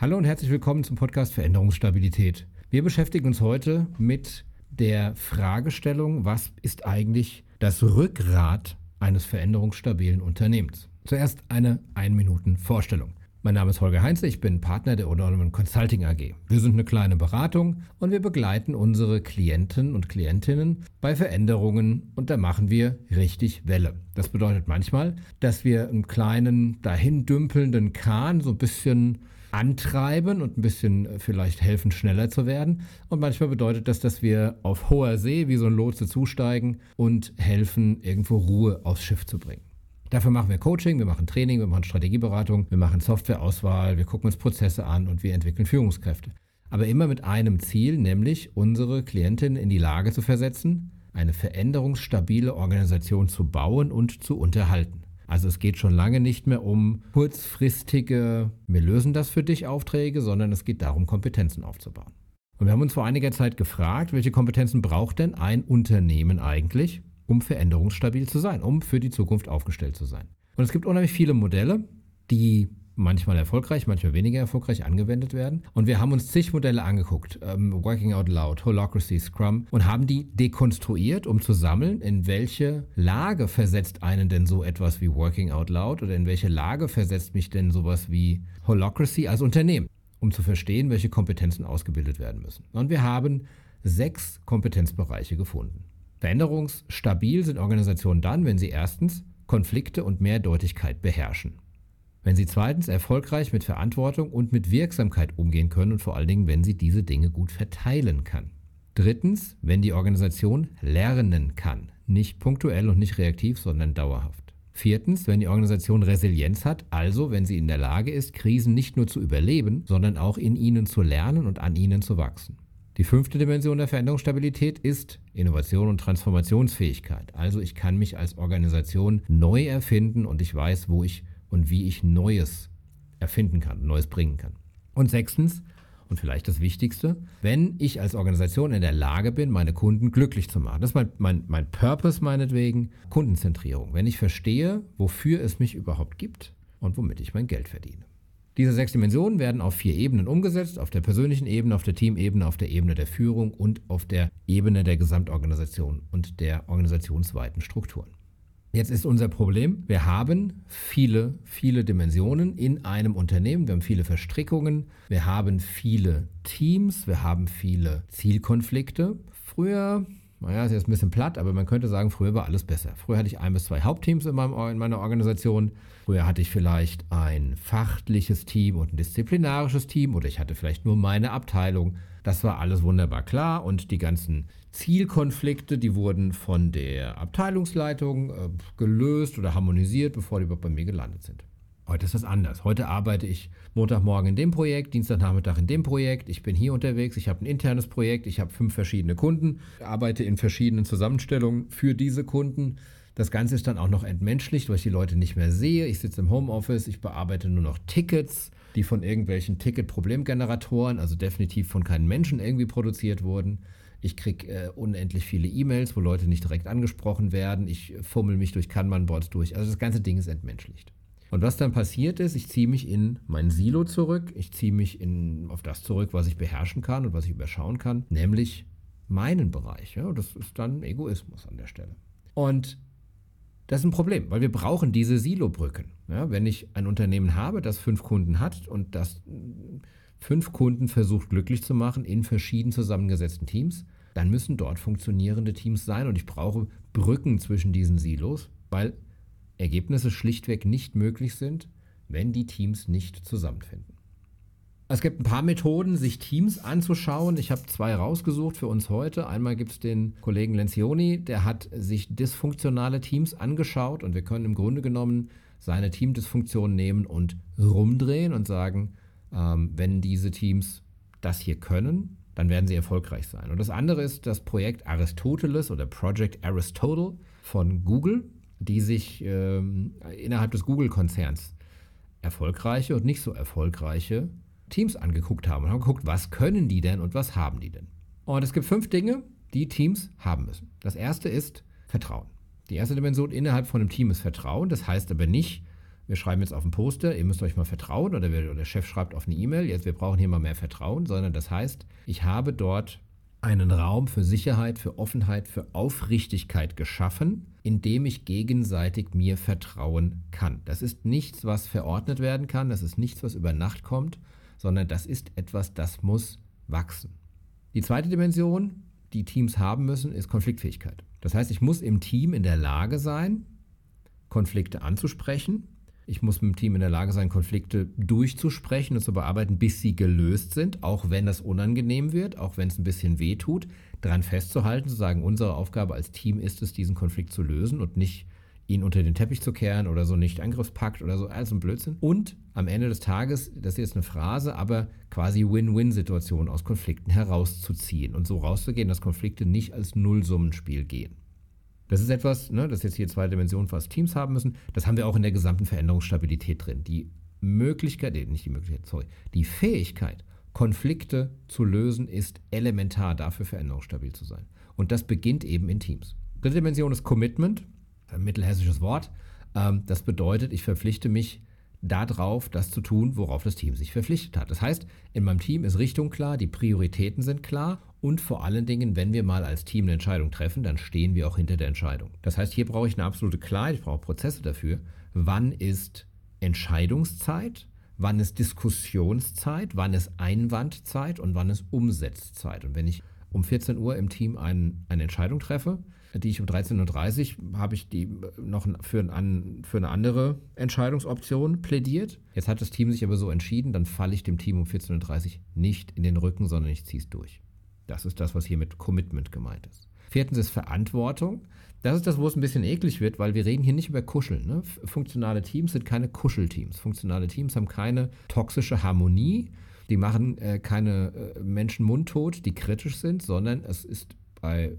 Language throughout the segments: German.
Hallo und herzlich willkommen zum Podcast Veränderungsstabilität. Wir beschäftigen uns heute mit der Fragestellung, was ist eigentlich das Rückgrat eines veränderungsstabilen Unternehmens? Zuerst eine 1 Minuten Vorstellung. Mein Name ist Holger Heinze, ich bin Partner der Autonomen Consulting AG. Wir sind eine kleine Beratung und wir begleiten unsere Klienten und Klientinnen bei Veränderungen und da machen wir richtig Welle. Das bedeutet manchmal, dass wir einen kleinen dahin dümpelnden Kahn so ein bisschen antreiben und ein bisschen äh, vielleicht helfen, schneller zu werden. Und manchmal bedeutet das, dass wir auf hoher See wie so ein Lotse zusteigen und helfen, irgendwo Ruhe aufs Schiff zu bringen. Dafür machen wir Coaching, wir machen Training, wir machen Strategieberatung, wir machen Softwareauswahl, wir gucken uns Prozesse an und wir entwickeln Führungskräfte. Aber immer mit einem Ziel, nämlich unsere Klientin in die Lage zu versetzen, eine veränderungsstabile Organisation zu bauen und zu unterhalten. Also es geht schon lange nicht mehr um kurzfristige, wir lösen das für dich Aufträge, sondern es geht darum, Kompetenzen aufzubauen. Und wir haben uns vor einiger Zeit gefragt, welche Kompetenzen braucht denn ein Unternehmen eigentlich, um veränderungsstabil zu sein, um für die Zukunft aufgestellt zu sein. Und es gibt unheimlich viele Modelle, die manchmal erfolgreich, manchmal weniger erfolgreich angewendet werden. Und wir haben uns zig Modelle angeguckt, ähm, Working Out Loud, Holacracy, Scrum, und haben die dekonstruiert, um zu sammeln, in welche Lage versetzt einen denn so etwas wie Working Out Loud oder in welche Lage versetzt mich denn sowas wie Holacracy als Unternehmen, um zu verstehen, welche Kompetenzen ausgebildet werden müssen. Und wir haben sechs Kompetenzbereiche gefunden. Veränderungsstabil sind Organisationen dann, wenn sie erstens Konflikte und Mehrdeutigkeit beherrschen. Wenn sie zweitens erfolgreich mit Verantwortung und mit Wirksamkeit umgehen können und vor allen Dingen, wenn sie diese Dinge gut verteilen kann. Drittens, wenn die Organisation lernen kann, nicht punktuell und nicht reaktiv, sondern dauerhaft. Viertens, wenn die Organisation Resilienz hat, also wenn sie in der Lage ist, Krisen nicht nur zu überleben, sondern auch in ihnen zu lernen und an ihnen zu wachsen. Die fünfte Dimension der Veränderungsstabilität ist Innovation und Transformationsfähigkeit. Also ich kann mich als Organisation neu erfinden und ich weiß, wo ich und wie ich Neues erfinden kann, Neues bringen kann. Und sechstens, und vielleicht das Wichtigste, wenn ich als Organisation in der Lage bin, meine Kunden glücklich zu machen. Das ist mein, mein, mein Purpose meinetwegen, Kundenzentrierung. Wenn ich verstehe, wofür es mich überhaupt gibt und womit ich mein Geld verdiene. Diese sechs Dimensionen werden auf vier Ebenen umgesetzt, auf der persönlichen Ebene, auf der Teamebene, auf der Ebene der Führung und auf der Ebene der Gesamtorganisation und der organisationsweiten Strukturen. Jetzt ist unser Problem, wir haben viele, viele Dimensionen in einem Unternehmen, wir haben viele Verstrickungen, wir haben viele Teams, wir haben viele Zielkonflikte. Früher, naja, ist jetzt ein bisschen platt, aber man könnte sagen, früher war alles besser. Früher hatte ich ein bis zwei Hauptteams in, meinem, in meiner Organisation. Früher hatte ich vielleicht ein fachliches Team und ein disziplinarisches Team oder ich hatte vielleicht nur meine Abteilung. Das war alles wunderbar klar und die ganzen Zielkonflikte, die wurden von der Abteilungsleitung äh, gelöst oder harmonisiert, bevor die überhaupt bei mir gelandet sind. Heute ist das anders. Heute arbeite ich Montagmorgen in dem Projekt, Dienstagnachmittag in dem Projekt. Ich bin hier unterwegs, ich habe ein internes Projekt, ich habe fünf verschiedene Kunden, arbeite in verschiedenen Zusammenstellungen für diese Kunden. Das Ganze ist dann auch noch entmenschlicht, weil ich die Leute nicht mehr sehe. Ich sitze im Homeoffice, ich bearbeite nur noch Tickets die von irgendwelchen Ticket-Problemgeneratoren, also definitiv von keinen Menschen irgendwie produziert wurden. Ich kriege äh, unendlich viele E-Mails, wo Leute nicht direkt angesprochen werden. Ich fummel mich durch Kanban-Boards durch. Also das ganze Ding ist entmenschlicht. Und was dann passiert ist, ich ziehe mich in mein Silo zurück. Ich ziehe mich in, auf das zurück, was ich beherrschen kann und was ich überschauen kann, nämlich meinen Bereich. Ja, das ist dann Egoismus an der Stelle. Und das ist ein Problem, weil wir brauchen diese Silobrücken. Ja, wenn ich ein Unternehmen habe, das fünf Kunden hat und das fünf Kunden versucht glücklich zu machen in verschieden zusammengesetzten Teams, dann müssen dort funktionierende Teams sein und ich brauche Brücken zwischen diesen Silos, weil Ergebnisse schlichtweg nicht möglich sind, wenn die Teams nicht zusammenfinden. Es gibt ein paar Methoden, sich Teams anzuschauen. Ich habe zwei rausgesucht für uns heute. Einmal gibt es den Kollegen Lencioni, der hat sich dysfunktionale Teams angeschaut und wir können im Grunde genommen seine Teamdysfunktion nehmen und rumdrehen und sagen, ähm, wenn diese Teams das hier können, dann werden sie erfolgreich sein. Und das andere ist das Projekt Aristoteles oder Project Aristotle von Google, die sich ähm, innerhalb des Google-Konzerns erfolgreiche und nicht so erfolgreiche Teams angeguckt haben und haben geguckt, was können die denn und was haben die denn. Und es gibt fünf Dinge, die Teams haben müssen. Das erste ist Vertrauen. Die erste Dimension innerhalb von einem Team ist Vertrauen. Das heißt aber nicht, wir schreiben jetzt auf ein Poster, ihr müsst euch mal vertrauen oder, wir, oder der Chef schreibt auf eine E-Mail, jetzt wir brauchen hier mal mehr Vertrauen, sondern das heißt, ich habe dort einen Raum für Sicherheit, für Offenheit, für Aufrichtigkeit geschaffen, in dem ich gegenseitig mir vertrauen kann. Das ist nichts, was verordnet werden kann, das ist nichts, was über Nacht kommt, sondern das ist etwas, das muss wachsen. Die zweite Dimension, die Teams haben müssen, ist Konfliktfähigkeit. Das heißt, ich muss im Team in der Lage sein, Konflikte anzusprechen, ich muss mit dem Team in der Lage sein, Konflikte durchzusprechen und zu bearbeiten, bis sie gelöst sind, auch wenn das unangenehm wird, auch wenn es ein bisschen weh tut, daran festzuhalten, zu sagen, unsere Aufgabe als Team ist es, diesen Konflikt zu lösen und nicht ihn unter den Teppich zu kehren oder so nicht Angriffspakt oder so, alles ein Blödsinn. Und am Ende des Tages, das ist jetzt eine Phrase, aber quasi Win-Win-Situationen aus Konflikten herauszuziehen und so rauszugehen, dass Konflikte nicht als Nullsummenspiel gehen. Das ist etwas, ne, das ist jetzt hier zwei Dimensionen, was Teams haben müssen. Das haben wir auch in der gesamten Veränderungsstabilität drin. Die Möglichkeit, nicht die Möglichkeit, sorry, die Fähigkeit, Konflikte zu lösen, ist elementar dafür, veränderungsstabil zu sein. Und das beginnt eben in Teams. Dritte Dimension ist Commitment, ein mittelhessisches Wort. Ähm, das bedeutet, ich verpflichte mich darauf, das zu tun, worauf das Team sich verpflichtet hat. Das heißt, in meinem Team ist Richtung klar, die Prioritäten sind klar und vor allen Dingen, wenn wir mal als Team eine Entscheidung treffen, dann stehen wir auch hinter der Entscheidung. Das heißt, hier brauche ich eine absolute Klarheit, ich brauche Prozesse dafür. Wann ist Entscheidungszeit? Wann ist Diskussionszeit? Wann ist Einwandzeit? Und wann ist Umsetzzeit? Und wenn ich um 14 Uhr im Team ein, eine Entscheidung treffe, die ich um 13.30 Uhr habe ich die noch für, ein, für eine andere Entscheidungsoption plädiert. Jetzt hat das Team sich aber so entschieden, dann falle ich dem Team um 14.30 Uhr nicht in den Rücken, sondern ich ziehe es durch. Das ist das, was hier mit Commitment gemeint ist. Viertens ist Verantwortung. Das ist das, wo es ein bisschen eklig wird, weil wir reden hier nicht über Kuscheln. Ne? Funktionale Teams sind keine Kuschelteams. Funktionale Teams haben keine toxische Harmonie. Die machen äh, keine äh, Menschen mundtot, die kritisch sind, sondern es ist bei äh,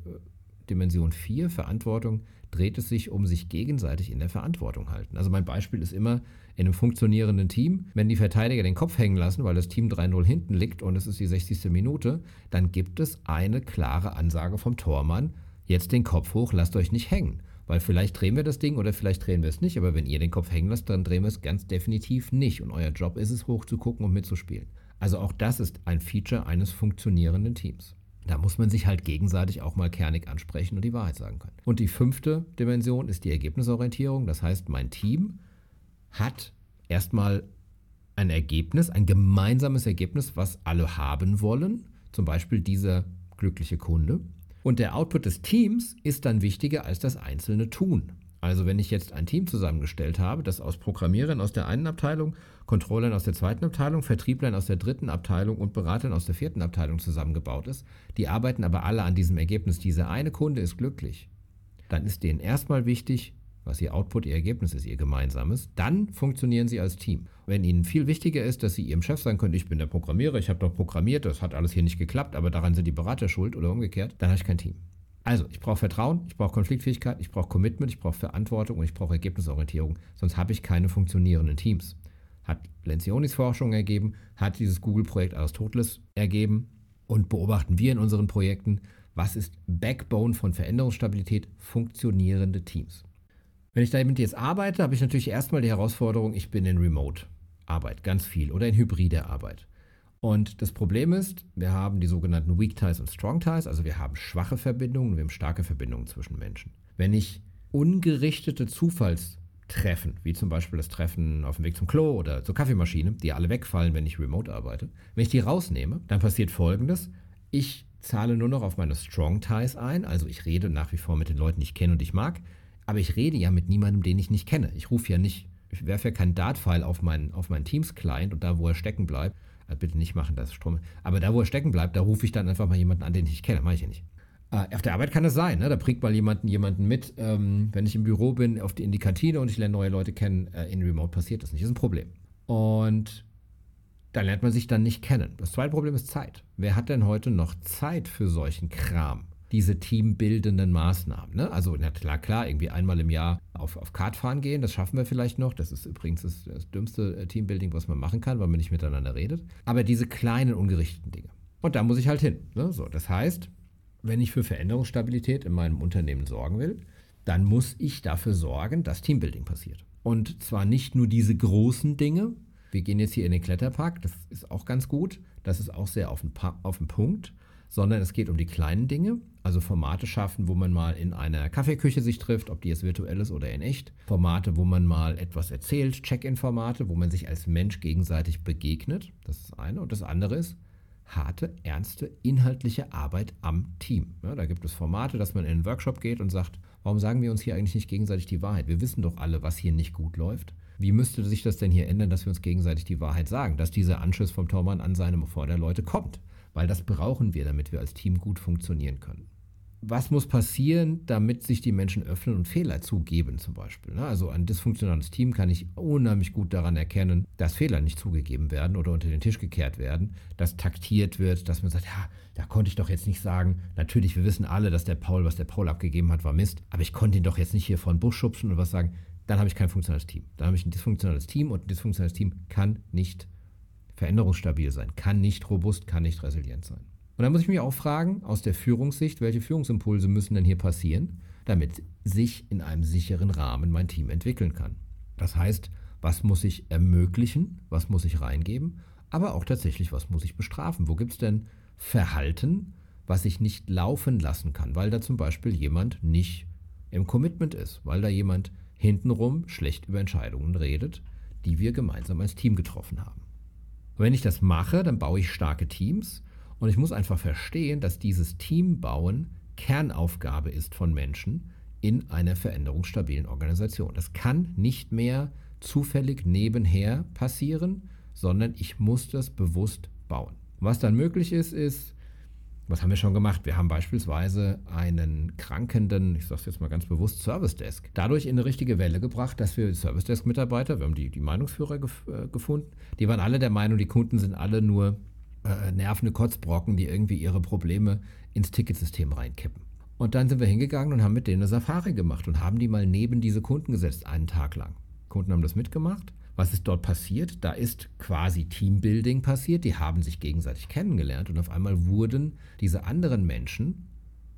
Dimension 4, Verantwortung, dreht es sich um sich gegenseitig in der Verantwortung halten. Also mein Beispiel ist immer in einem funktionierenden Team, wenn die Verteidiger den Kopf hängen lassen, weil das Team 3-0 hinten liegt und es ist die 60. Minute, dann gibt es eine klare Ansage vom Tormann, jetzt den Kopf hoch, lasst euch nicht hängen. Weil vielleicht drehen wir das Ding oder vielleicht drehen wir es nicht, aber wenn ihr den Kopf hängen lasst, dann drehen wir es ganz definitiv nicht. Und euer Job ist es, hoch zu gucken und mitzuspielen. Also auch das ist ein Feature eines funktionierenden Teams. Da muss man sich halt gegenseitig auch mal kernig ansprechen und die Wahrheit sagen können. Und die fünfte Dimension ist die Ergebnisorientierung. Das heißt, mein Team hat erstmal ein Ergebnis, ein gemeinsames Ergebnis, was alle haben wollen. Zum Beispiel dieser glückliche Kunde. Und der Output des Teams ist dann wichtiger als das einzelne Tun. Also wenn ich jetzt ein Team zusammengestellt habe, das aus Programmierern aus der einen Abteilung, Controllern aus der zweiten Abteilung, Vertrieblern aus der dritten Abteilung und Beratern aus der vierten Abteilung zusammengebaut ist, die arbeiten aber alle an diesem Ergebnis, dieser eine Kunde ist glücklich, dann ist denen erstmal wichtig, was ihr Output, ihr Ergebnis ist, ihr gemeinsames, dann funktionieren sie als Team. Wenn ihnen viel wichtiger ist, dass sie ihrem Chef sagen können, ich bin der Programmierer, ich habe doch programmiert, das hat alles hier nicht geklappt, aber daran sind die Berater schuld oder umgekehrt, dann habe ich kein Team. Also, ich brauche Vertrauen, ich brauche Konfliktfähigkeit, ich brauche Commitment, ich brauche Verantwortung und ich brauche Ergebnisorientierung. Sonst habe ich keine funktionierenden Teams. Hat Lencioni's Forschung ergeben, hat dieses Google-Projekt Aristoteles ergeben und beobachten wir in unseren Projekten, was ist Backbone von Veränderungsstabilität? Funktionierende Teams. Wenn ich damit jetzt arbeite, habe ich natürlich erstmal die Herausforderung, ich bin in Remote-Arbeit, ganz viel, oder in hybride Arbeit. Und das Problem ist, wir haben die sogenannten Weak Ties und Strong Ties, also wir haben schwache Verbindungen, wir haben starke Verbindungen zwischen Menschen. Wenn ich ungerichtete Zufallstreffen, wie zum Beispiel das Treffen auf dem Weg zum Klo oder zur Kaffeemaschine, die alle wegfallen, wenn ich remote arbeite, wenn ich die rausnehme, dann passiert Folgendes. Ich zahle nur noch auf meine Strong Ties ein, also ich rede nach wie vor mit den Leuten, die ich kenne und ich mag, aber ich rede ja mit niemandem, den ich nicht kenne. Ich rufe ja nicht, ich werfe ja keinen Dart-File auf meinen, auf meinen Teams-Client und da, wo er stecken bleibt, äh, bitte nicht machen, das Strom. Aber da, wo er stecken bleibt, da rufe ich dann einfach mal jemanden an, den ich kenne. Mache ich ja nicht. Äh, auf der Arbeit kann das sein, ne? da bringt mal jemanden jemanden mit. Ähm, wenn ich im Büro bin, auf die, in die Kantine und ich lerne neue Leute kennen, äh, in Remote passiert das nicht. Das ist ein Problem. Und da lernt man sich dann nicht kennen. Das zweite Problem ist Zeit. Wer hat denn heute noch Zeit für solchen Kram? Diese teambildenden Maßnahmen. Ne? Also na klar, klar, irgendwie einmal im Jahr auf, auf Kart fahren gehen, das schaffen wir vielleicht noch. Das ist übrigens das, das dümmste äh, Teambuilding, was man machen kann, weil man nicht miteinander redet. Aber diese kleinen, ungerichteten Dinge. Und da muss ich halt hin. Ne? So, das heißt, wenn ich für Veränderungsstabilität in meinem Unternehmen sorgen will, dann muss ich dafür sorgen, dass Teambuilding passiert. Und zwar nicht nur diese großen Dinge. Wir gehen jetzt hier in den Kletterpark, das ist auch ganz gut. Das ist auch sehr auf den, auf den Punkt. Sondern es geht um die kleinen Dinge, also Formate schaffen, wo man mal in einer Kaffeeküche sich trifft, ob die jetzt virtuell ist oder in echt. Formate, wo man mal etwas erzählt, Check-in-Formate, wo man sich als Mensch gegenseitig begegnet. Das ist das eine. Und das andere ist, harte, ernste, inhaltliche Arbeit am Team. Ja, da gibt es Formate, dass man in einen Workshop geht und sagt, warum sagen wir uns hier eigentlich nicht gegenseitig die Wahrheit? Wir wissen doch alle, was hier nicht gut läuft. Wie müsste sich das denn hier ändern, dass wir uns gegenseitig die Wahrheit sagen, dass dieser Anschiss vom Tormann an seinem Vorderleute kommt? Weil das brauchen wir, damit wir als Team gut funktionieren können was muss passieren, damit sich die Menschen öffnen und Fehler zugeben zum Beispiel. Ne? Also ein dysfunktionales Team kann ich unheimlich gut daran erkennen, dass Fehler nicht zugegeben werden oder unter den Tisch gekehrt werden, dass taktiert wird, dass man sagt, ja, da konnte ich doch jetzt nicht sagen, natürlich, wir wissen alle, dass der Paul, was der Paul abgegeben hat, war Mist, aber ich konnte ihn doch jetzt nicht hier von Busch schubsen und was sagen, dann habe ich kein funktionales Team. Dann habe ich ein dysfunktionales Team und ein dysfunktionales Team kann nicht veränderungsstabil sein, kann nicht robust, kann nicht resilient sein. Und da muss ich mich auch fragen, aus der Führungssicht, welche Führungsimpulse müssen denn hier passieren, damit sich in einem sicheren Rahmen mein Team entwickeln kann. Das heißt, was muss ich ermöglichen, was muss ich reingeben, aber auch tatsächlich, was muss ich bestrafen. Wo gibt es denn Verhalten, was ich nicht laufen lassen kann, weil da zum Beispiel jemand nicht im Commitment ist, weil da jemand hintenrum schlecht über Entscheidungen redet, die wir gemeinsam als Team getroffen haben. Und wenn ich das mache, dann baue ich starke Teams und ich muss einfach verstehen, dass dieses Teambauen Kernaufgabe ist von Menschen in einer veränderungsstabilen Organisation. Das kann nicht mehr zufällig nebenher passieren, sondern ich muss das bewusst bauen. Was dann möglich ist, ist, was haben wir schon gemacht? Wir haben beispielsweise einen krankenden, ich sage es jetzt mal ganz bewusst, Service Desk, dadurch in eine richtige Welle gebracht, dass wir Service Desk-Mitarbeiter, wir haben die, die Meinungsführer gef äh, gefunden, die waren alle der Meinung, die Kunden sind alle nur äh, nervende Kotzbrocken, die irgendwie ihre Probleme ins Ticketsystem reinkippen. Und dann sind wir hingegangen und haben mit denen eine Safari gemacht und haben die mal neben diese Kunden gesetzt, einen Tag lang. Kunden haben das mitgemacht. Was ist dort passiert? Da ist quasi Teambuilding passiert. Die haben sich gegenseitig kennengelernt und auf einmal wurden diese anderen Menschen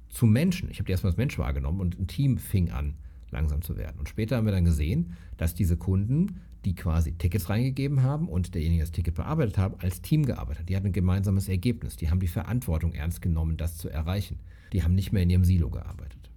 zu Menschen. Ich habe die erstmal als Mensch wahrgenommen und ein Team fing an, langsam zu werden. Und später haben wir dann gesehen, dass diese Kunden die quasi Tickets reingegeben haben und derjenige, der das Ticket bearbeitet hat, als Team gearbeitet. Die hatten ein gemeinsames Ergebnis. Die haben die Verantwortung ernst genommen, das zu erreichen. Die haben nicht mehr in ihrem Silo gearbeitet.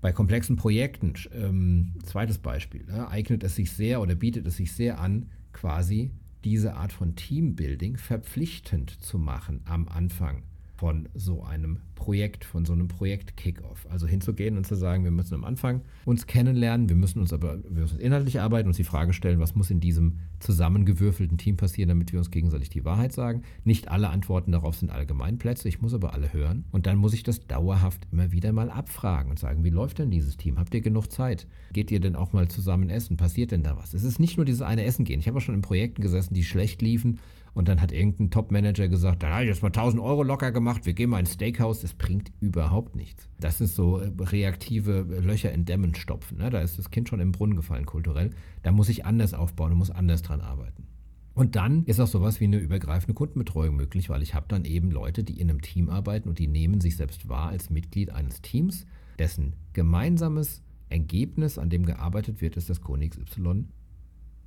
Bei komplexen Projekten, ähm, zweites Beispiel, ne, eignet es sich sehr oder bietet es sich sehr an, quasi diese Art von Teambuilding verpflichtend zu machen am Anfang von so einem Projekt, von so einem Projekt-Kickoff. Also hinzugehen und zu sagen, wir müssen am Anfang uns kennenlernen, wir müssen uns aber wir müssen inhaltlich arbeiten, uns die Frage stellen, was muss in diesem zusammengewürfelten Team passieren, damit wir uns gegenseitig die Wahrheit sagen. Nicht alle Antworten darauf sind Allgemeinplätze, ich muss aber alle hören. Und dann muss ich das dauerhaft immer wieder mal abfragen und sagen, wie läuft denn dieses Team? Habt ihr genug Zeit? Geht ihr denn auch mal zusammen essen? Passiert denn da was? Es ist nicht nur dieses eine Essen gehen. Ich habe auch schon in Projekten gesessen, die schlecht liefen und dann hat irgendein Top-Manager gesagt, dann habe ich jetzt mal 1000 Euro locker gemacht, wir gehen mal ins Steakhouse. Das bringt überhaupt nichts. Das ist so äh, reaktive Löcher in Dämmen stopfen. Ne? Da ist das Kind schon im Brunnen gefallen kulturell. Da muss ich anders aufbauen und muss anders dran arbeiten. Und dann ist auch sowas wie eine übergreifende Kundenbetreuung möglich, weil ich habe dann eben Leute, die in einem Team arbeiten und die nehmen sich selbst wahr als Mitglied eines Teams, dessen gemeinsames Ergebnis, an dem gearbeitet wird, ist das Konig Y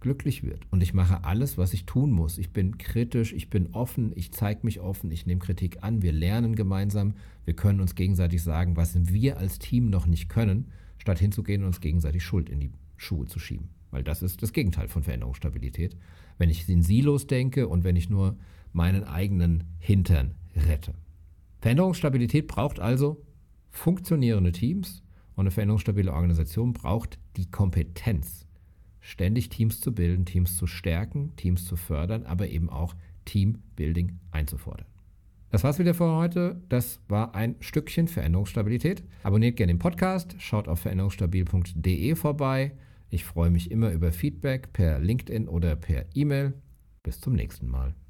glücklich wird. Und ich mache alles, was ich tun muss. Ich bin kritisch, ich bin offen, ich zeige mich offen, ich nehme Kritik an, wir lernen gemeinsam, wir können uns gegenseitig sagen, was wir als Team noch nicht können, statt hinzugehen und uns gegenseitig Schuld in die Schuhe zu schieben. Weil das ist das Gegenteil von Veränderungsstabilität. Wenn ich in Silos denke und wenn ich nur meinen eigenen Hintern rette. Veränderungsstabilität braucht also funktionierende Teams und eine veränderungsstabile Organisation braucht die Kompetenz, ständig Teams zu bilden, Teams zu stärken, Teams zu fördern, aber eben auch Teambuilding einzufordern. Das war's wieder für heute. Das war ein Stückchen Veränderungsstabilität. Abonniert gerne den Podcast, schaut auf veränderungsstabil.de vorbei. Ich freue mich immer über Feedback per LinkedIn oder per E-Mail. Bis zum nächsten Mal.